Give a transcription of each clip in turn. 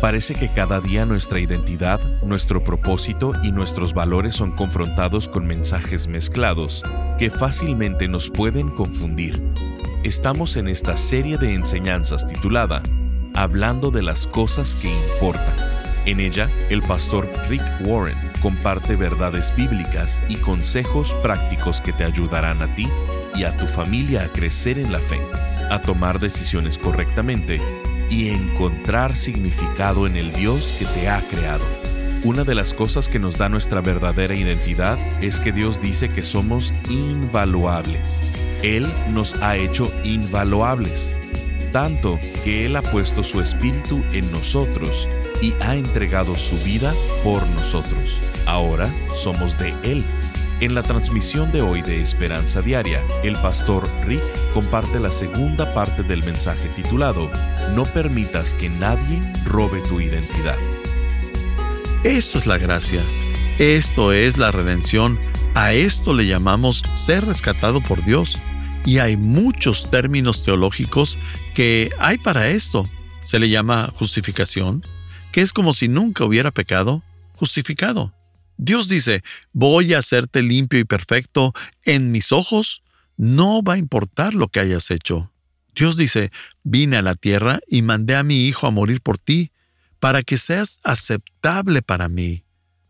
Parece que cada día nuestra identidad, nuestro propósito y nuestros valores son confrontados con mensajes mezclados que fácilmente nos pueden confundir. Estamos en esta serie de enseñanzas titulada Hablando de las cosas que importan. En ella, el pastor Rick Warren comparte verdades bíblicas y consejos prácticos que te ayudarán a ti y a tu familia a crecer en la fe, a tomar decisiones correctamente y encontrar significado en el Dios que te ha creado. Una de las cosas que nos da nuestra verdadera identidad es que Dios dice que somos invaluables. Él nos ha hecho invaluables, tanto que Él ha puesto su espíritu en nosotros y ha entregado su vida por nosotros. Ahora somos de Él en la transmisión de hoy de Esperanza Diaria, el pastor Rick comparte la segunda parte del mensaje titulado No permitas que nadie robe tu identidad. Esto es la gracia, esto es la redención, a esto le llamamos ser rescatado por Dios. Y hay muchos términos teológicos que hay para esto. Se le llama justificación, que es como si nunca hubiera pecado, justificado. Dios dice, voy a hacerte limpio y perfecto en mis ojos, no va a importar lo que hayas hecho. Dios dice, vine a la tierra y mandé a mi Hijo a morir por ti, para que seas aceptable para mí.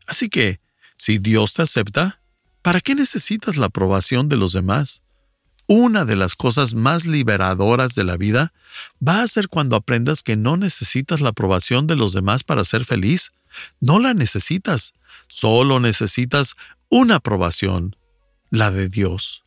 Así que, si Dios te acepta, ¿para qué necesitas la aprobación de los demás? Una de las cosas más liberadoras de la vida va a ser cuando aprendas que no necesitas la aprobación de los demás para ser feliz. No la necesitas. Solo necesitas una aprobación, la de Dios.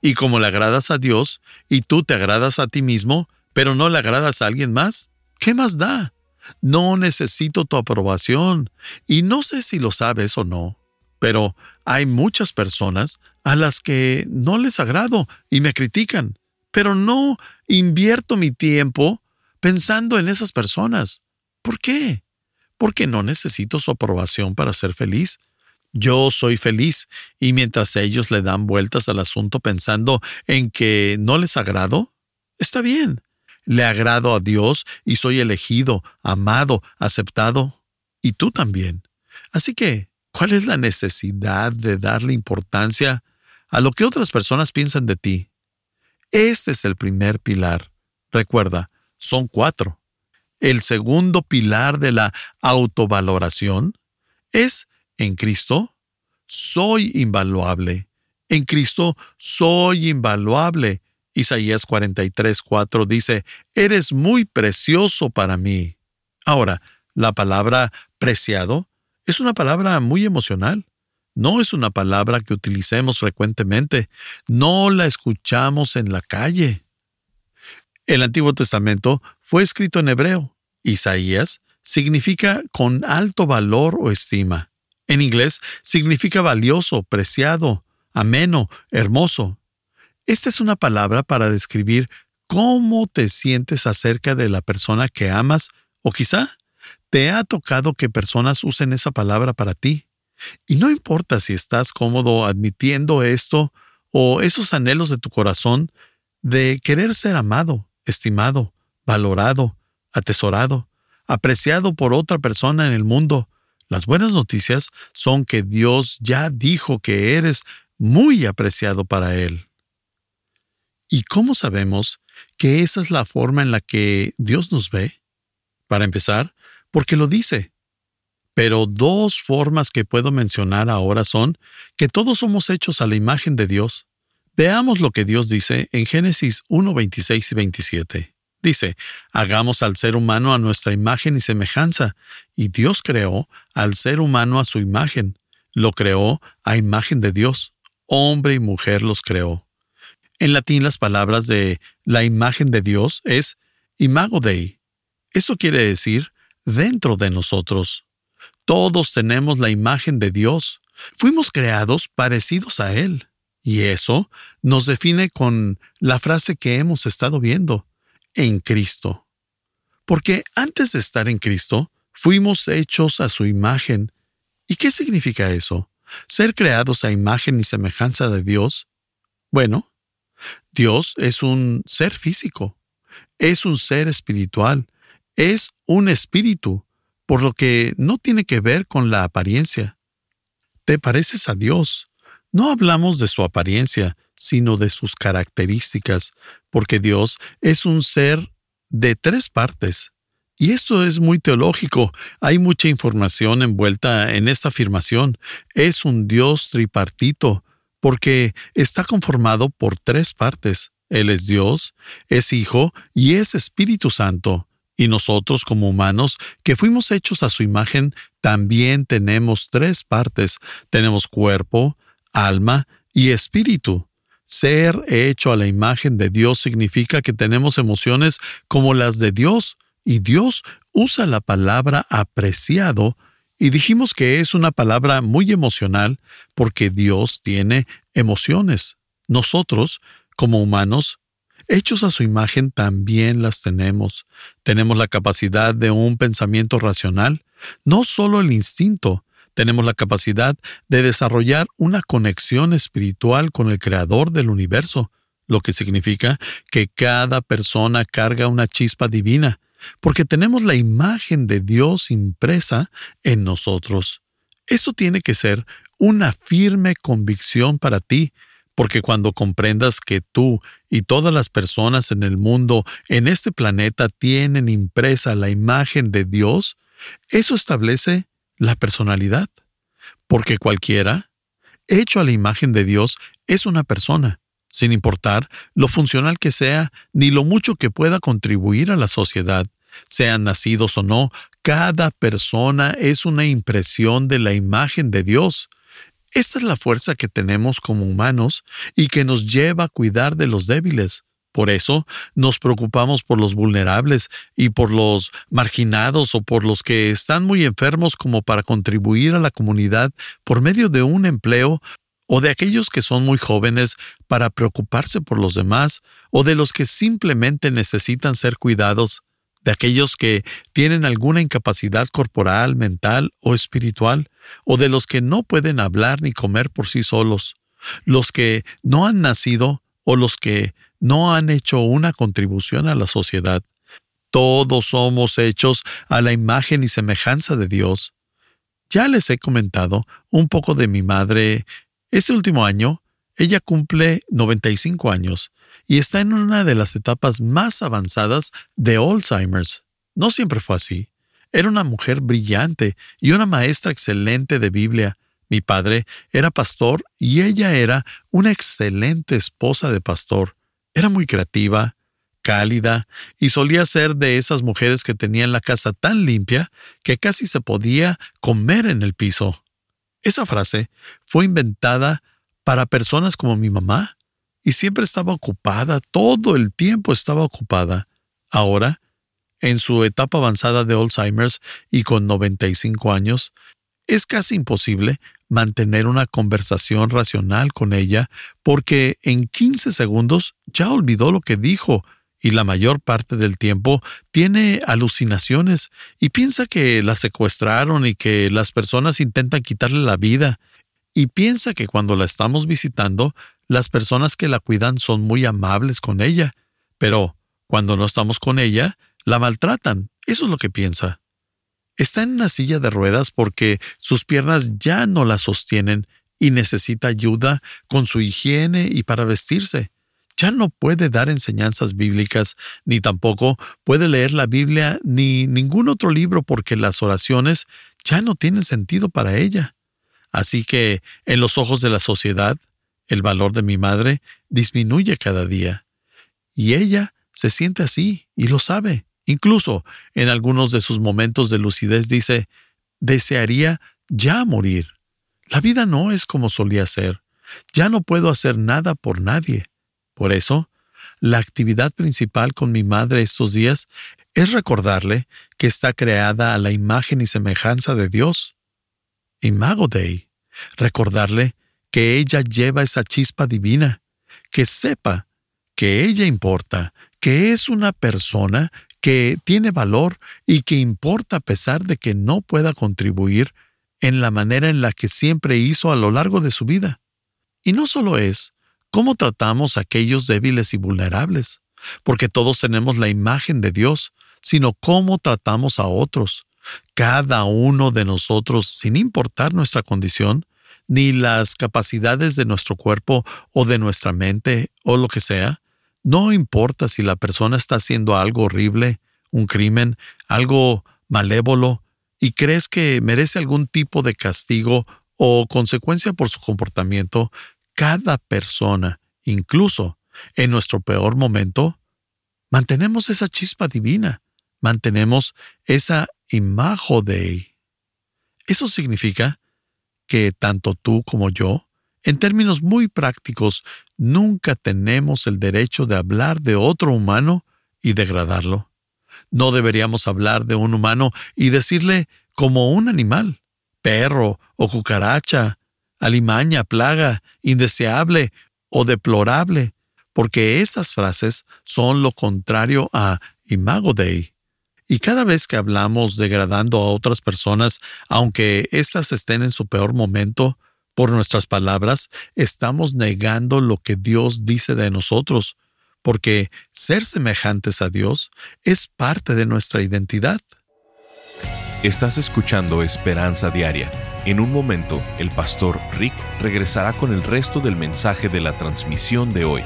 Y como le agradas a Dios y tú te agradas a ti mismo, pero no le agradas a alguien más, ¿qué más da? No necesito tu aprobación. Y no sé si lo sabes o no, pero hay muchas personas a las que no les agrado y me critican, pero no invierto mi tiempo pensando en esas personas. ¿Por qué? Porque no necesito su aprobación para ser feliz. Yo soy feliz y mientras ellos le dan vueltas al asunto pensando en que no les agrado, está bien. Le agrado a Dios y soy elegido, amado, aceptado. Y tú también. Así que, ¿cuál es la necesidad de darle importancia a lo que otras personas piensan de ti? Este es el primer pilar. Recuerda, son cuatro. El segundo pilar de la autovaloración es en Cristo soy invaluable. En Cristo soy invaluable. Isaías 43, 4 dice, Eres muy precioso para mí. Ahora, la palabra preciado es una palabra muy emocional. No es una palabra que utilicemos frecuentemente. No la escuchamos en la calle. El Antiguo Testamento fue escrito en hebreo. Isaías significa con alto valor o estima. En inglés significa valioso, preciado, ameno, hermoso. Esta es una palabra para describir cómo te sientes acerca de la persona que amas o quizá te ha tocado que personas usen esa palabra para ti. Y no importa si estás cómodo admitiendo esto o esos anhelos de tu corazón de querer ser amado, estimado, valorado, atesorado, apreciado por otra persona en el mundo. Las buenas noticias son que Dios ya dijo que eres muy apreciado para Él. ¿Y cómo sabemos que esa es la forma en la que Dios nos ve? Para empezar, porque lo dice. Pero dos formas que puedo mencionar ahora son que todos somos hechos a la imagen de Dios. Veamos lo que Dios dice en Génesis 1, 26 y 27. Dice, hagamos al ser humano a nuestra imagen y semejanza, y Dios creó al ser humano a su imagen. Lo creó a imagen de Dios. Hombre y mujer los creó. En latín las palabras de la imagen de Dios es imago Dei. Eso quiere decir dentro de nosotros. Todos tenemos la imagen de Dios. Fuimos creados parecidos a Él. Y eso nos define con la frase que hemos estado viendo, en Cristo. Porque antes de estar en Cristo, fuimos hechos a su imagen. ¿Y qué significa eso? ¿Ser creados a imagen y semejanza de Dios? Bueno, Dios es un ser físico, es un ser espiritual, es un espíritu, por lo que no tiene que ver con la apariencia. Te pareces a Dios. No hablamos de su apariencia, sino de sus características, porque Dios es un ser de tres partes. Y esto es muy teológico. Hay mucha información envuelta en esta afirmación. Es un Dios tripartito, porque está conformado por tres partes. Él es Dios, es Hijo y es Espíritu Santo. Y nosotros como humanos, que fuimos hechos a su imagen, también tenemos tres partes. Tenemos cuerpo, alma y espíritu. Ser hecho a la imagen de Dios significa que tenemos emociones como las de Dios, y Dios usa la palabra apreciado y dijimos que es una palabra muy emocional porque Dios tiene emociones. Nosotros, como humanos, hechos a su imagen, también las tenemos. Tenemos la capacidad de un pensamiento racional, no solo el instinto, tenemos la capacidad de desarrollar una conexión espiritual con el Creador del universo, lo que significa que cada persona carga una chispa divina, porque tenemos la imagen de Dios impresa en nosotros. Eso tiene que ser una firme convicción para ti, porque cuando comprendas que tú y todas las personas en el mundo, en este planeta, tienen impresa la imagen de Dios, eso establece la personalidad. Porque cualquiera, hecho a la imagen de Dios, es una persona, sin importar lo funcional que sea ni lo mucho que pueda contribuir a la sociedad, sean nacidos o no, cada persona es una impresión de la imagen de Dios. Esta es la fuerza que tenemos como humanos y que nos lleva a cuidar de los débiles. Por eso nos preocupamos por los vulnerables y por los marginados o por los que están muy enfermos como para contribuir a la comunidad por medio de un empleo o de aquellos que son muy jóvenes para preocuparse por los demás o de los que simplemente necesitan ser cuidados de aquellos que tienen alguna incapacidad corporal, mental o espiritual, o de los que no pueden hablar ni comer por sí solos, los que no han nacido o los que no han hecho una contribución a la sociedad. Todos somos hechos a la imagen y semejanza de Dios. Ya les he comentado un poco de mi madre. Este último año, ella cumple 95 años y está en una de las etapas más avanzadas de Alzheimer's. No siempre fue así. Era una mujer brillante y una maestra excelente de Biblia. Mi padre era pastor y ella era una excelente esposa de pastor. Era muy creativa, cálida y solía ser de esas mujeres que tenían la casa tan limpia que casi se podía comer en el piso. Esa frase fue inventada para personas como mi mamá, y siempre estaba ocupada, todo el tiempo estaba ocupada. Ahora, en su etapa avanzada de Alzheimer's y con 95 años, es casi imposible mantener una conversación racional con ella porque en 15 segundos ya olvidó lo que dijo y la mayor parte del tiempo tiene alucinaciones y piensa que la secuestraron y que las personas intentan quitarle la vida y piensa que cuando la estamos visitando las personas que la cuidan son muy amables con ella, pero cuando no estamos con ella, la maltratan. Eso es lo que piensa. Está en una silla de ruedas porque sus piernas ya no la sostienen y necesita ayuda con su higiene y para vestirse. Ya no puede dar enseñanzas bíblicas, ni tampoco puede leer la Biblia ni ningún otro libro porque las oraciones ya no tienen sentido para ella. Así que, en los ojos de la sociedad, el valor de mi madre disminuye cada día. Y ella se siente así y lo sabe. Incluso en algunos de sus momentos de lucidez dice, desearía ya morir. La vida no es como solía ser. Ya no puedo hacer nada por nadie. Por eso, la actividad principal con mi madre estos días es recordarle que está creada a la imagen y semejanza de Dios. Imago Dei. Recordarle que ella lleva esa chispa divina, que sepa que ella importa, que es una persona que tiene valor y que importa a pesar de que no pueda contribuir en la manera en la que siempre hizo a lo largo de su vida. Y no solo es cómo tratamos a aquellos débiles y vulnerables, porque todos tenemos la imagen de Dios, sino cómo tratamos a otros, Cada uno de nosotros, sin importar nuestra condición, ni las capacidades de nuestro cuerpo o de nuestra mente o lo que sea, no importa si la persona está haciendo algo horrible, un crimen, algo malévolo, y crees que merece algún tipo de castigo o consecuencia por su comportamiento, cada persona, incluso en nuestro peor momento, mantenemos esa chispa divina, mantenemos esa imagen de Eso significa que tanto tú como yo, en términos muy prácticos, nunca tenemos el derecho de hablar de otro humano y degradarlo. No deberíamos hablar de un humano y decirle como un animal, perro o cucaracha, alimaña, plaga, indeseable o deplorable, porque esas frases son lo contrario a imago Dei. Y cada vez que hablamos degradando a otras personas, aunque éstas estén en su peor momento, por nuestras palabras, estamos negando lo que Dios dice de nosotros, porque ser semejantes a Dios es parte de nuestra identidad. Estás escuchando Esperanza Diaria. En un momento, el pastor Rick regresará con el resto del mensaje de la transmisión de hoy.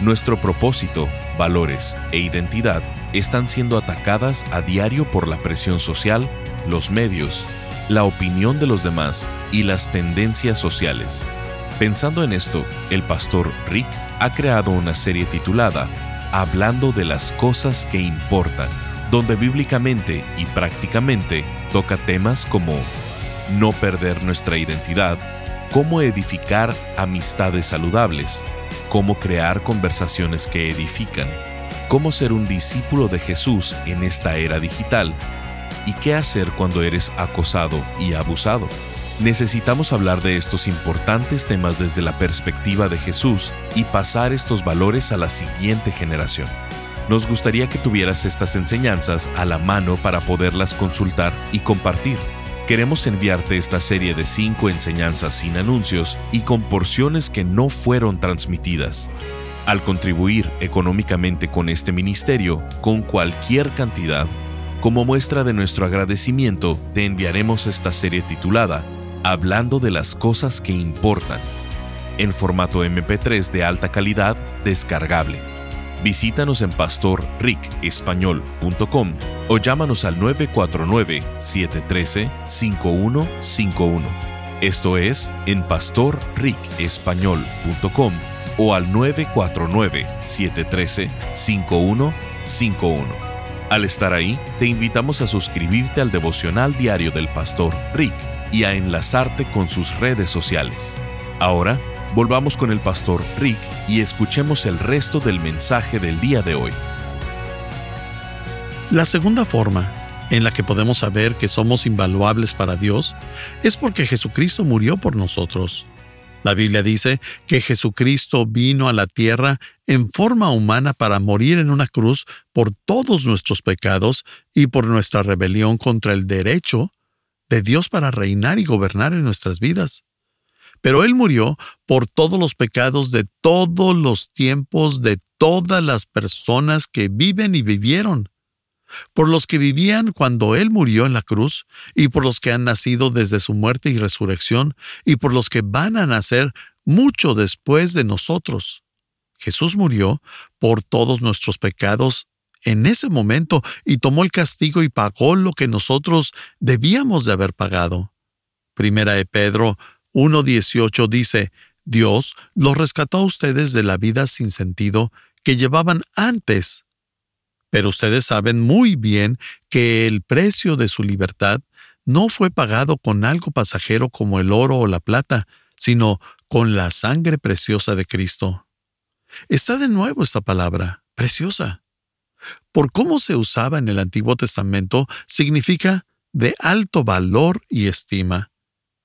Nuestro propósito, valores e identidad están siendo atacadas a diario por la presión social, los medios, la opinión de los demás y las tendencias sociales. Pensando en esto, el pastor Rick ha creado una serie titulada Hablando de las cosas que importan, donde bíblicamente y prácticamente toca temas como no perder nuestra identidad, cómo edificar amistades saludables, cómo crear conversaciones que edifican, cómo ser un discípulo de Jesús en esta era digital y qué hacer cuando eres acosado y abusado. Necesitamos hablar de estos importantes temas desde la perspectiva de Jesús y pasar estos valores a la siguiente generación. Nos gustaría que tuvieras estas enseñanzas a la mano para poderlas consultar y compartir. Queremos enviarte esta serie de cinco enseñanzas sin anuncios y con porciones que no fueron transmitidas. Al contribuir económicamente con este ministerio, con cualquier cantidad, como muestra de nuestro agradecimiento, te enviaremos esta serie titulada Hablando de las cosas que importan, en formato MP3 de alta calidad descargable. Visítanos en pastorricespañol.com o llámanos al 949-713-5151. Esto es en pastorricespañol.com o al 949-713-5151. Al estar ahí, te invitamos a suscribirte al devocional diario del pastor Rick y a enlazarte con sus redes sociales. Ahora, volvamos con el pastor Rick y escuchemos el resto del mensaje del día de hoy. La segunda forma en la que podemos saber que somos invaluables para Dios es porque Jesucristo murió por nosotros. La Biblia dice que Jesucristo vino a la tierra en forma humana para morir en una cruz por todos nuestros pecados y por nuestra rebelión contra el derecho de Dios para reinar y gobernar en nuestras vidas. Pero Él murió por todos los pecados de todos los tiempos de todas las personas que viven y vivieron por los que vivían cuando Él murió en la cruz, y por los que han nacido desde su muerte y resurrección, y por los que van a nacer mucho después de nosotros. Jesús murió por todos nuestros pecados en ese momento y tomó el castigo y pagó lo que nosotros debíamos de haber pagado. Primera de Pedro 1.18 dice, Dios los rescató a ustedes de la vida sin sentido que llevaban antes pero ustedes saben muy bien que el precio de su libertad no fue pagado con algo pasajero como el oro o la plata, sino con la sangre preciosa de Cristo. Está de nuevo esta palabra, preciosa. Por cómo se usaba en el Antiguo Testamento, significa de alto valor y estima.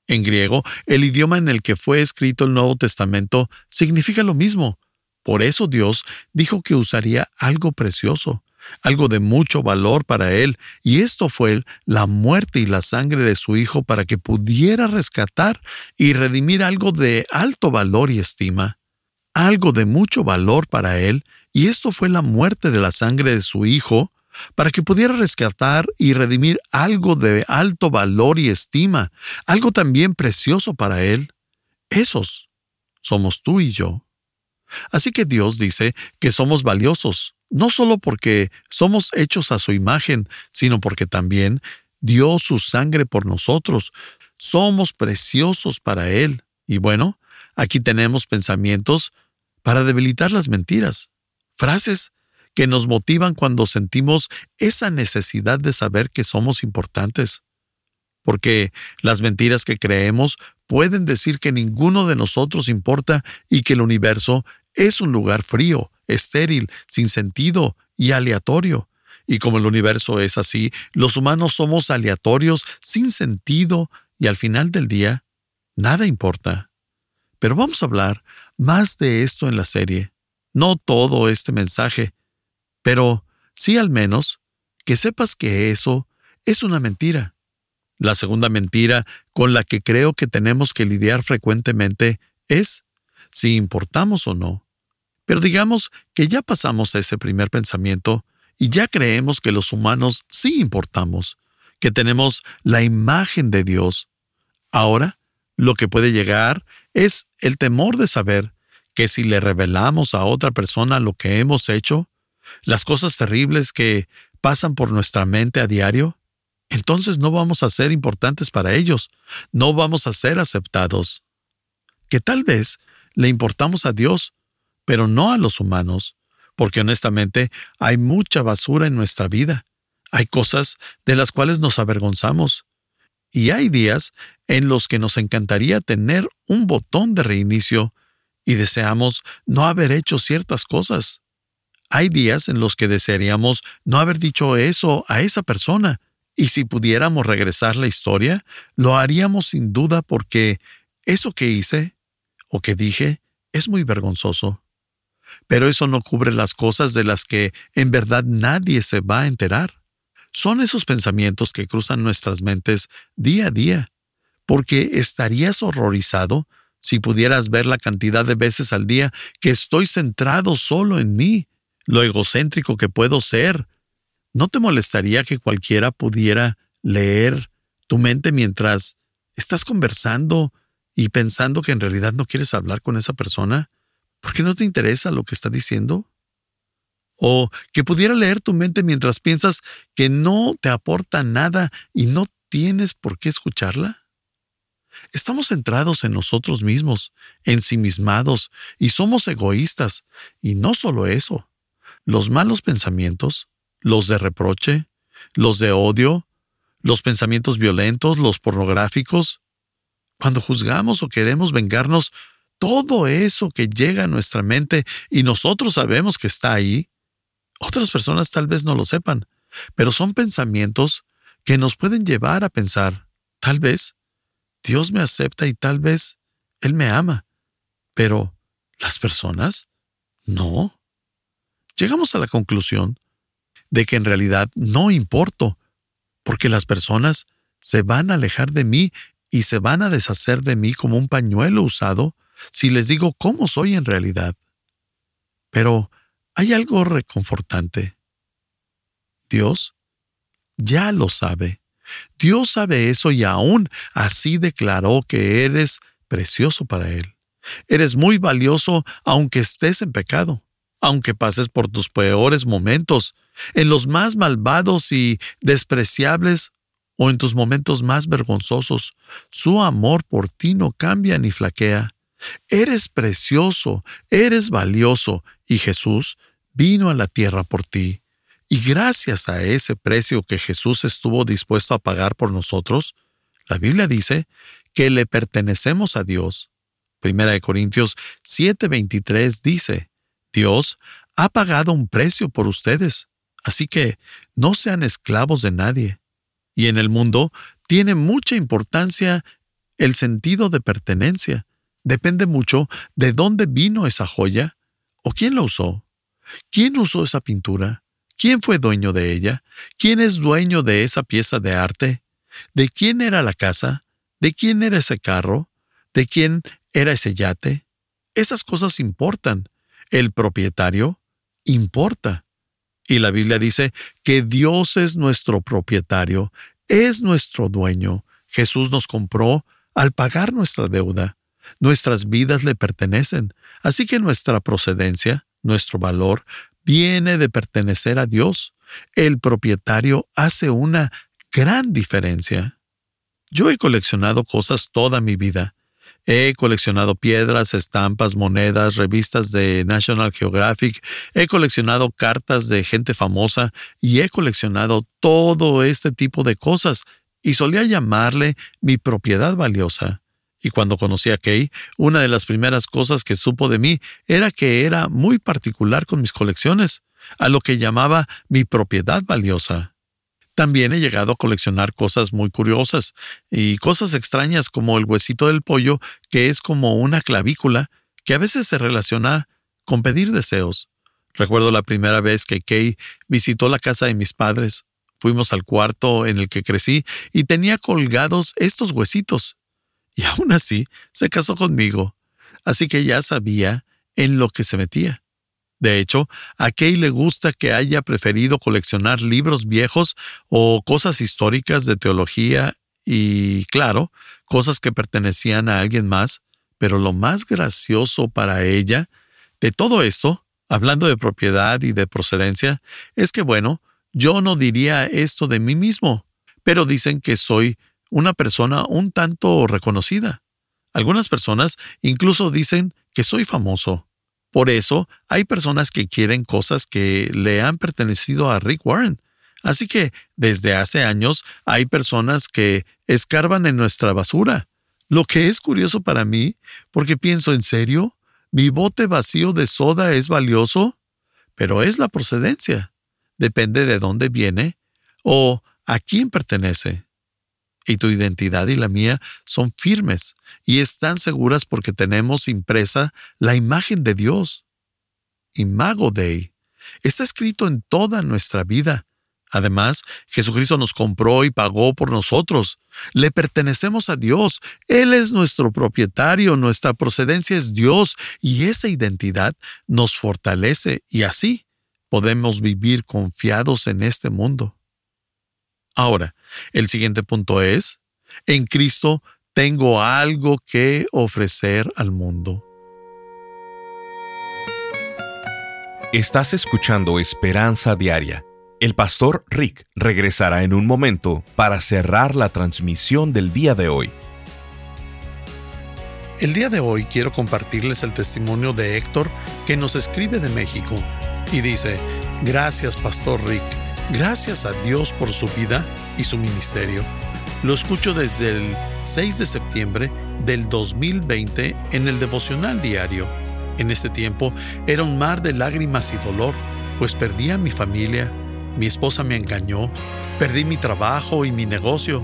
En griego, el idioma en el que fue escrito el Nuevo Testamento significa lo mismo. Por eso Dios dijo que usaría algo precioso, algo de mucho valor para él, y esto fue la muerte y la sangre de su Hijo para que pudiera rescatar y redimir algo de alto valor y estima, algo de mucho valor para él, y esto fue la muerte de la sangre de su Hijo para que pudiera rescatar y redimir algo de alto valor y estima, algo también precioso para Él. Esos somos tú y yo. Así que Dios dice que somos valiosos, no solo porque somos hechos a su imagen, sino porque también dio su sangre por nosotros. Somos preciosos para Él. Y bueno, aquí tenemos pensamientos para debilitar las mentiras, frases que nos motivan cuando sentimos esa necesidad de saber que somos importantes. Porque las mentiras que creemos pueden decir que ninguno de nosotros importa y que el universo es un lugar frío, estéril, sin sentido y aleatorio. Y como el universo es así, los humanos somos aleatorios, sin sentido, y al final del día, nada importa. Pero vamos a hablar más de esto en la serie. No todo este mensaje, pero sí al menos que sepas que eso es una mentira. La segunda mentira con la que creo que tenemos que lidiar frecuentemente es si importamos o no. Pero digamos que ya pasamos ese primer pensamiento y ya creemos que los humanos sí importamos, que tenemos la imagen de Dios. Ahora, lo que puede llegar es el temor de saber que si le revelamos a otra persona lo que hemos hecho, las cosas terribles que pasan por nuestra mente a diario, entonces no vamos a ser importantes para ellos, no vamos a ser aceptados. Que tal vez le importamos a Dios, pero no a los humanos, porque honestamente hay mucha basura en nuestra vida. Hay cosas de las cuales nos avergonzamos. Y hay días en los que nos encantaría tener un botón de reinicio y deseamos no haber hecho ciertas cosas. Hay días en los que desearíamos no haber dicho eso a esa persona, y si pudiéramos regresar la historia, lo haríamos sin duda porque eso que hice o que dije es muy vergonzoso. Pero eso no cubre las cosas de las que en verdad nadie se va a enterar. Son esos pensamientos que cruzan nuestras mentes día a día, porque estarías horrorizado si pudieras ver la cantidad de veces al día que estoy centrado solo en mí, lo egocéntrico que puedo ser. ¿No te molestaría que cualquiera pudiera leer tu mente mientras estás conversando y pensando que en realidad no quieres hablar con esa persona? ¿Por qué no te interesa lo que está diciendo? O que pudiera leer tu mente mientras piensas que no te aporta nada y no tienes por qué escucharla. Estamos centrados en nosotros mismos, ensimismados, y somos egoístas. Y no solo eso, los malos pensamientos, los de reproche, los de odio, los pensamientos violentos, los pornográficos, cuando juzgamos o queremos vengarnos, todo eso que llega a nuestra mente y nosotros sabemos que está ahí, otras personas tal vez no lo sepan, pero son pensamientos que nos pueden llevar a pensar, tal vez Dios me acepta y tal vez Él me ama, pero las personas no. Llegamos a la conclusión de que en realidad no importo, porque las personas se van a alejar de mí y se van a deshacer de mí como un pañuelo usado si les digo cómo soy en realidad. Pero hay algo reconfortante. Dios ya lo sabe. Dios sabe eso y aún así declaró que eres precioso para Él. Eres muy valioso aunque estés en pecado, aunque pases por tus peores momentos, en los más malvados y despreciables o en tus momentos más vergonzosos. Su amor por ti no cambia ni flaquea. Eres precioso, eres valioso, y Jesús vino a la tierra por ti. Y gracias a ese precio que Jesús estuvo dispuesto a pagar por nosotros, la Biblia dice que le pertenecemos a Dios. Primera de Corintios 7:23 dice, Dios ha pagado un precio por ustedes, así que no sean esclavos de nadie. Y en el mundo tiene mucha importancia el sentido de pertenencia depende mucho de dónde vino esa joya o quién la usó. ¿Quién usó esa pintura? ¿Quién fue dueño de ella? ¿Quién es dueño de esa pieza de arte? ¿De quién era la casa? ¿De quién era ese carro? ¿De quién era ese yate? Esas cosas importan. El propietario importa. Y la Biblia dice que Dios es nuestro propietario, es nuestro dueño. Jesús nos compró al pagar nuestra deuda. Nuestras vidas le pertenecen, así que nuestra procedencia, nuestro valor, viene de pertenecer a Dios. El propietario hace una gran diferencia. Yo he coleccionado cosas toda mi vida. He coleccionado piedras, estampas, monedas, revistas de National Geographic, he coleccionado cartas de gente famosa y he coleccionado todo este tipo de cosas y solía llamarle mi propiedad valiosa. Y cuando conocí a Kay, una de las primeras cosas que supo de mí era que era muy particular con mis colecciones, a lo que llamaba mi propiedad valiosa. También he llegado a coleccionar cosas muy curiosas y cosas extrañas como el huesito del pollo, que es como una clavícula, que a veces se relaciona con pedir deseos. Recuerdo la primera vez que Kay visitó la casa de mis padres. Fuimos al cuarto en el que crecí y tenía colgados estos huesitos. Y aún así se casó conmigo. Así que ya sabía en lo que se metía. De hecho, a Kay le gusta que haya preferido coleccionar libros viejos o cosas históricas de teología y, claro, cosas que pertenecían a alguien más, pero lo más gracioso para ella de todo esto, hablando de propiedad y de procedencia, es que, bueno, yo no diría esto de mí mismo, pero dicen que soy una persona un tanto reconocida. Algunas personas incluso dicen que soy famoso. Por eso hay personas que quieren cosas que le han pertenecido a Rick Warren. Así que desde hace años hay personas que escarban en nuestra basura. Lo que es curioso para mí, porque pienso en serio, mi bote vacío de soda es valioso, pero es la procedencia. Depende de dónde viene o a quién pertenece y tu identidad y la mía son firmes y están seguras porque tenemos impresa la imagen de Dios. Imago Dei. Está escrito en toda nuestra vida. Además, Jesucristo nos compró y pagó por nosotros. Le pertenecemos a Dios. Él es nuestro propietario, nuestra procedencia es Dios y esa identidad nos fortalece y así podemos vivir confiados en este mundo. Ahora, el siguiente punto es, en Cristo tengo algo que ofrecer al mundo. Estás escuchando Esperanza Diaria. El pastor Rick regresará en un momento para cerrar la transmisión del día de hoy. El día de hoy quiero compartirles el testimonio de Héctor que nos escribe de México y dice, gracias Pastor Rick Gracias a Dios por su vida y su ministerio. Lo escucho desde el 6 de septiembre del 2020 en el devocional diario. En ese tiempo era un mar de lágrimas y dolor, pues perdí a mi familia, mi esposa me engañó, perdí mi trabajo y mi negocio.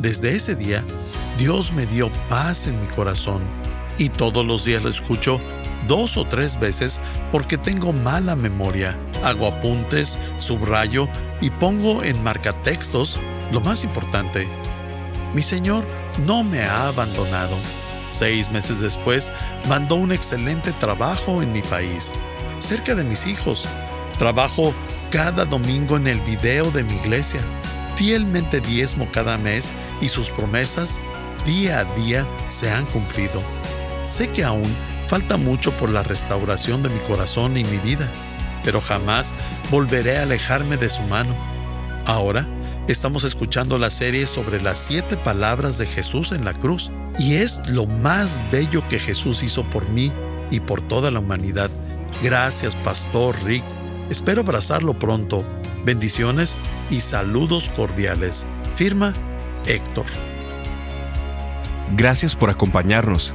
Desde ese día, Dios me dio paz en mi corazón y todos los días lo escucho dos o tres veces porque tengo mala memoria. Hago apuntes, subrayo y pongo en marcatextos lo más importante. Mi Señor no me ha abandonado. Seis meses después, mandó un excelente trabajo en mi país, cerca de mis hijos. Trabajo cada domingo en el video de mi iglesia. Fielmente diezmo cada mes y sus promesas día a día se han cumplido. Sé que aún Falta mucho por la restauración de mi corazón y mi vida, pero jamás volveré a alejarme de su mano. Ahora estamos escuchando la serie sobre las siete palabras de Jesús en la cruz, y es lo más bello que Jesús hizo por mí y por toda la humanidad. Gracias, Pastor Rick. Espero abrazarlo pronto. Bendiciones y saludos cordiales. Firma Héctor. Gracias por acompañarnos.